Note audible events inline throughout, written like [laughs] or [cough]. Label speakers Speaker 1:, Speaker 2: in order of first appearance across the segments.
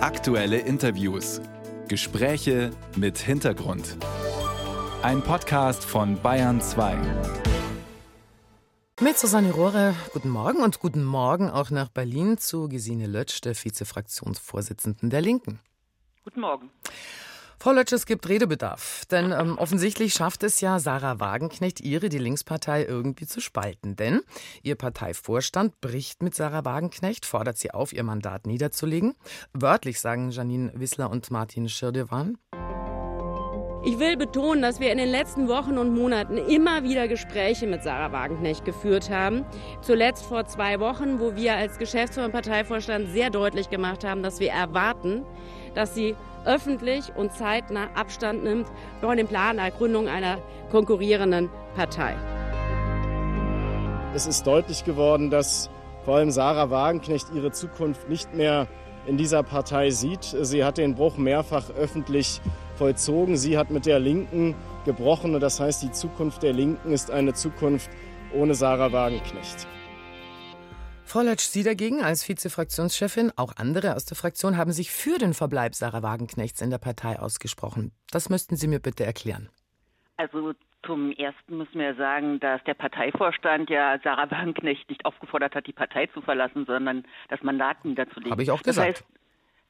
Speaker 1: Aktuelle Interviews. Gespräche mit Hintergrund. Ein Podcast von Bayern 2.
Speaker 2: Mit Susanne Rohre, guten Morgen und guten Morgen auch nach Berlin zu Gesine Lötsch, der Vizefraktionsvorsitzenden der Linken.
Speaker 3: Guten Morgen.
Speaker 2: Frau Lötsch, es gibt Redebedarf. Denn ähm, offensichtlich schafft es ja Sarah Wagenknecht, ihre, die Linkspartei, irgendwie zu spalten. Denn ihr Parteivorstand bricht mit Sarah Wagenknecht, fordert sie auf, ihr Mandat niederzulegen. Wörtlich sagen Janine Wissler und Martin Schirdewan.
Speaker 4: Ich will betonen, dass wir in den letzten Wochen und Monaten immer wieder Gespräche mit Sarah Wagenknecht geführt haben. Zuletzt vor zwei Wochen, wo wir als Geschäftsführer und Parteivorstand sehr deutlich gemacht haben, dass wir erwarten, dass sie öffentlich und zeitnah Abstand nimmt von dem Plan der Gründung einer konkurrierenden Partei.
Speaker 5: Es ist deutlich geworden, dass vor allem Sarah Wagenknecht ihre Zukunft nicht mehr in dieser Partei sieht. Sie hat den Bruch mehrfach öffentlich vollzogen. Sie hat mit der Linken gebrochen und das heißt, die Zukunft der Linken ist eine Zukunft ohne Sarah Wagenknecht.
Speaker 2: Frau Lötsch, Sie dagegen als Vizefraktionschefin, auch andere aus der Fraktion haben sich für den Verbleib Sarah Wagenknechts in der Partei ausgesprochen. Das müssten Sie mir bitte erklären.
Speaker 3: Also zum Ersten müssen wir sagen, dass der Parteivorstand ja Sarah Wagenknecht nicht aufgefordert hat, die Partei zu verlassen, sondern das Mandat niederzulegen.
Speaker 2: Habe ich auch gesagt.
Speaker 3: Das heißt,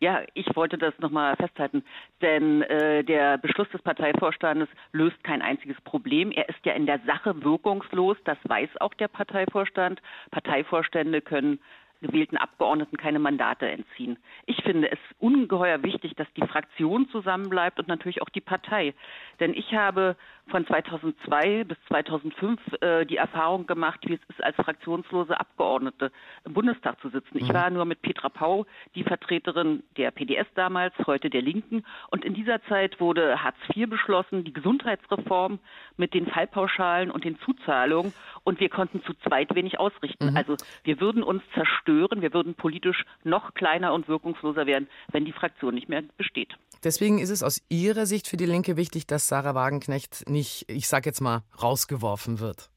Speaker 3: ja, ich wollte das nochmal festhalten, denn äh, der Beschluss des Parteivorstandes löst kein einziges Problem. Er ist ja in der Sache wirkungslos, das weiß auch der Parteivorstand. Parteivorstände können gewählten Abgeordneten keine Mandate entziehen. Ich finde es ungeheuer wichtig, dass die Fraktion zusammenbleibt und natürlich auch die Partei. Denn ich habe von 2002 bis 2005 äh, die Erfahrung gemacht, wie es ist, als fraktionslose Abgeordnete im Bundestag zu sitzen. Ich mhm. war nur mit Petra Pau, die Vertreterin der PDS damals, heute der Linken. Und in dieser Zeit wurde Hartz IV beschlossen, die Gesundheitsreform mit den Fallpauschalen und den Zuzahlungen. Und wir konnten zu zweit wenig ausrichten. Mhm. Also wir würden uns zerstören, wir würden politisch noch kleiner und wirkungsloser werden, wenn die Fraktion nicht mehr besteht.
Speaker 2: Deswegen ist es aus Ihrer Sicht für die Linke wichtig, dass Sarah Wagenknecht nicht, ich sag jetzt mal, rausgeworfen wird.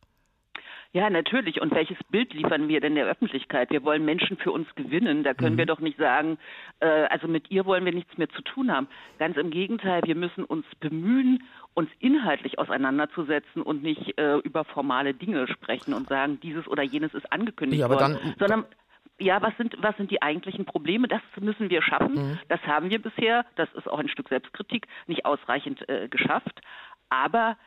Speaker 3: Ja, natürlich. Und welches Bild liefern wir denn der Öffentlichkeit? Wir wollen Menschen für uns gewinnen. Da können mhm. wir doch nicht sagen, äh, also mit ihr wollen wir nichts mehr zu tun haben. Ganz im Gegenteil, wir müssen uns bemühen, uns inhaltlich auseinanderzusetzen und nicht äh, über formale Dinge sprechen und sagen, dieses oder jenes ist angekündigt
Speaker 2: ja,
Speaker 3: worden,
Speaker 2: dann,
Speaker 3: sondern ja, was sind, was sind die eigentlichen Probleme? Das müssen wir schaffen. Mhm. Das haben wir bisher, das ist auch ein Stück Selbstkritik, nicht ausreichend äh, geschafft. Aber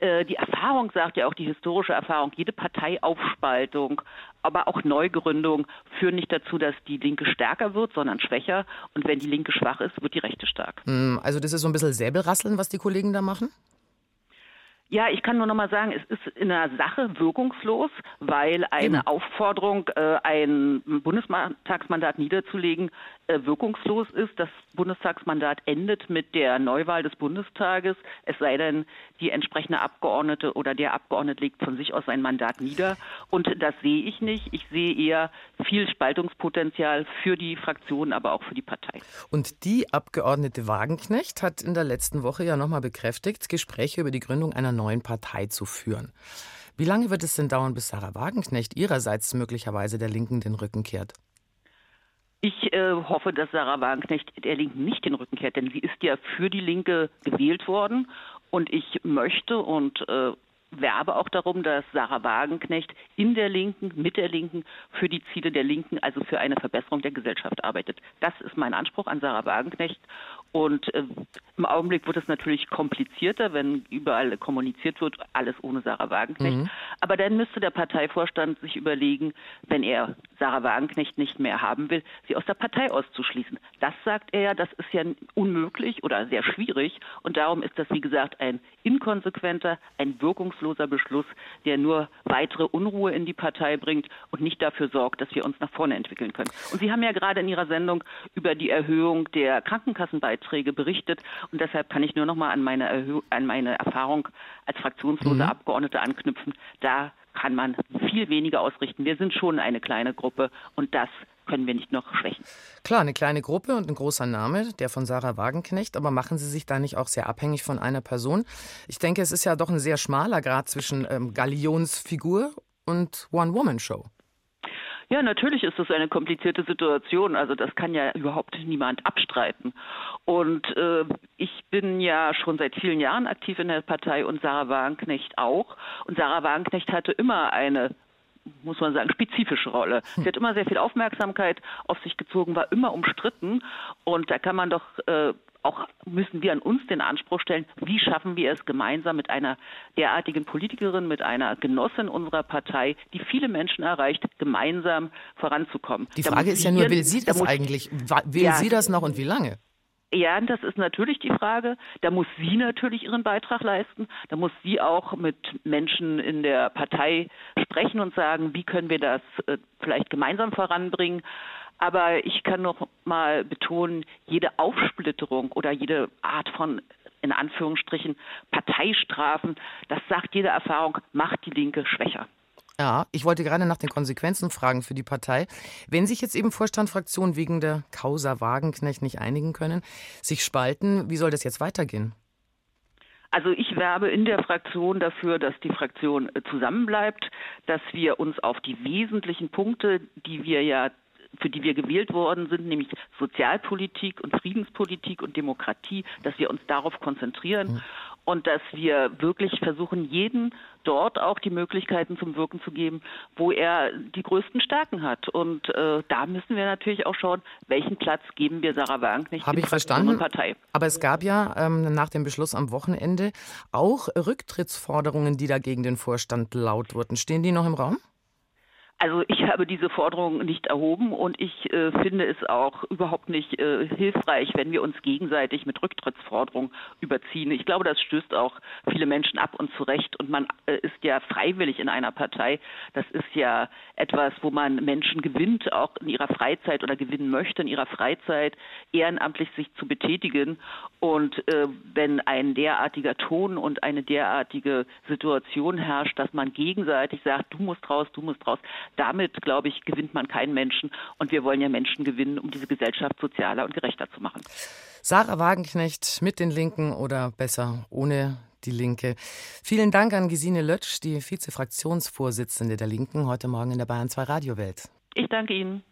Speaker 3: äh, die Erfahrung sagt ja auch, die historische Erfahrung, jede Parteiaufspaltung, aber auch Neugründung führen nicht dazu, dass die Linke stärker wird, sondern schwächer. Und wenn die Linke schwach ist, wird die Rechte stark.
Speaker 2: Mhm, also das ist so ein bisschen Säbelrasseln, was die Kollegen da machen?
Speaker 3: Ja, ich kann nur noch mal sagen, es ist in der Sache wirkungslos, weil eine Eben. Aufforderung, äh, ein Bundestagsmandat niederzulegen, äh, wirkungslos ist. Das Bundestagsmandat endet mit der Neuwahl des Bundestages, es sei denn, die entsprechende Abgeordnete oder der Abgeordnete legt von sich aus sein Mandat nieder. Und das sehe ich nicht. Ich sehe eher viel Spaltungspotenzial für die Fraktion, aber auch für die Partei.
Speaker 2: Und die Abgeordnete Wagenknecht hat in der letzten Woche ja nochmal bekräftigt, Gespräche über die Gründung einer neuen Partei zu führen. Wie lange wird es denn dauern, bis Sarah Wagenknecht ihrerseits möglicherweise der Linken den Rücken kehrt?
Speaker 3: Ich äh, hoffe, dass Sarah Wagenknecht der Linken nicht den Rücken kehrt, denn sie ist ja für die Linke gewählt worden. Und ich möchte und äh, werbe auch darum, dass Sarah Wagenknecht in der Linken, mit der Linken, für die Ziele der Linken, also für eine Verbesserung der Gesellschaft arbeitet. Das ist mein Anspruch an Sarah Wagenknecht. Und äh, im Augenblick wird es natürlich komplizierter, wenn überall kommuniziert wird, alles ohne Sarah Wagenknecht. Mhm. Aber dann müsste der Parteivorstand sich überlegen, wenn er Sarah Wagenknecht nicht mehr haben will, sie aus der Partei auszuschließen. Das sagt er ja, das ist ja unmöglich oder sehr schwierig. Und darum ist das, wie gesagt, ein inkonsequenter, ein wirkungsloser Beschluss, der nur weitere Unruhe in die Partei bringt und nicht dafür sorgt, dass wir uns nach vorne entwickeln können. Und Sie haben ja gerade in Ihrer Sendung über die Erhöhung der Krankenkassenbeiträge Beiträge berichtet. Und deshalb kann ich nur noch mal an meine, Erhö an meine Erfahrung als fraktionslose mhm. Abgeordnete anknüpfen. Da kann man viel weniger ausrichten. Wir sind schon eine kleine Gruppe und das können wir nicht noch schwächen.
Speaker 2: Klar, eine kleine Gruppe und ein großer Name, der von Sarah Wagenknecht, aber machen Sie sich da nicht auch sehr abhängig von einer Person? Ich denke, es ist ja doch ein sehr schmaler Grad zwischen ähm, Galionsfigur und One-Woman-Show.
Speaker 3: Ja, natürlich ist das eine komplizierte Situation. Also das kann ja überhaupt niemand abstreiten. Und äh, ich bin ja schon seit vielen Jahren aktiv in der Partei und Sarah Wagenknecht auch. Und Sarah Wagenknecht hatte immer eine muss man sagen, spezifische Rolle. Sie hat immer sehr viel Aufmerksamkeit auf sich gezogen, war immer umstritten. Und da kann man doch äh, auch müssen wir an uns den Anspruch stellen, wie schaffen wir es gemeinsam mit einer derartigen Politikerin, mit einer Genossin unserer Partei, die viele Menschen erreicht, gemeinsam voranzukommen.
Speaker 2: Die Frage ist ja nur, will sie das eigentlich? Will ja, sie das noch und wie lange?
Speaker 3: Ja, das ist natürlich die Frage. Da muss sie natürlich ihren Beitrag leisten. Da muss sie auch mit Menschen in der Partei sprechen und sagen, wie können wir das äh, vielleicht gemeinsam voranbringen. Aber ich kann noch mal betonen, jede Aufsplitterung oder jede Art von in Anführungsstrichen Parteistrafen, das sagt jede Erfahrung, macht die Linke schwächer.
Speaker 2: Ja, ich wollte gerade nach den Konsequenzen fragen für die Partei. Wenn sich jetzt eben Vorstand, Fraktion wegen der Causa Wagenknecht nicht einigen können, sich spalten, wie soll das jetzt weitergehen?
Speaker 3: Also ich werbe in der Fraktion dafür, dass die Fraktion zusammenbleibt, dass wir uns auf die wesentlichen Punkte, die wir ja für die wir gewählt worden sind, nämlich Sozialpolitik und Friedenspolitik und Demokratie, dass wir uns darauf konzentrieren mhm. und dass wir wirklich versuchen, jeden dort auch die Möglichkeiten zum Wirken zu geben, wo er die größten Stärken hat. Und äh, da müssen wir natürlich auch schauen, welchen Platz geben wir Sarah Wagenknecht
Speaker 2: Habe ich verstanden. Partei. Aber es gab ja ähm, nach dem Beschluss am Wochenende auch Rücktrittsforderungen, die da gegen den Vorstand laut wurden. Stehen die noch im Raum?
Speaker 3: Also ich [laughs] habe diese Forderung nicht erhoben und ich äh, finde es auch überhaupt nicht äh, hilfreich, wenn wir uns gegenseitig mit Rücktrittsforderungen überziehen. Ich glaube, das stößt auch viele Menschen ab und zurecht und man äh, ist ja freiwillig in einer Partei. Das ist ja etwas, wo man Menschen gewinnt, auch in ihrer Freizeit oder gewinnen möchte, in ihrer Freizeit ehrenamtlich sich zu betätigen. Und äh, wenn ein derartiger Ton und eine derartige Situation herrscht, dass man gegenseitig sagt, du musst raus, du musst raus, damit, glaube ich, gewinnt man keinen Menschen. Und wir wollen ja Menschen gewinnen, um diese Gesellschaft sozialer und gerechter zu machen.
Speaker 2: Sarah Wagenknecht mit den Linken oder besser ohne die Linke. Vielen Dank an Gesine Lötsch, die Vizefraktionsvorsitzende der Linken, heute Morgen in der Bayern 2 Radiowelt.
Speaker 3: Ich danke Ihnen.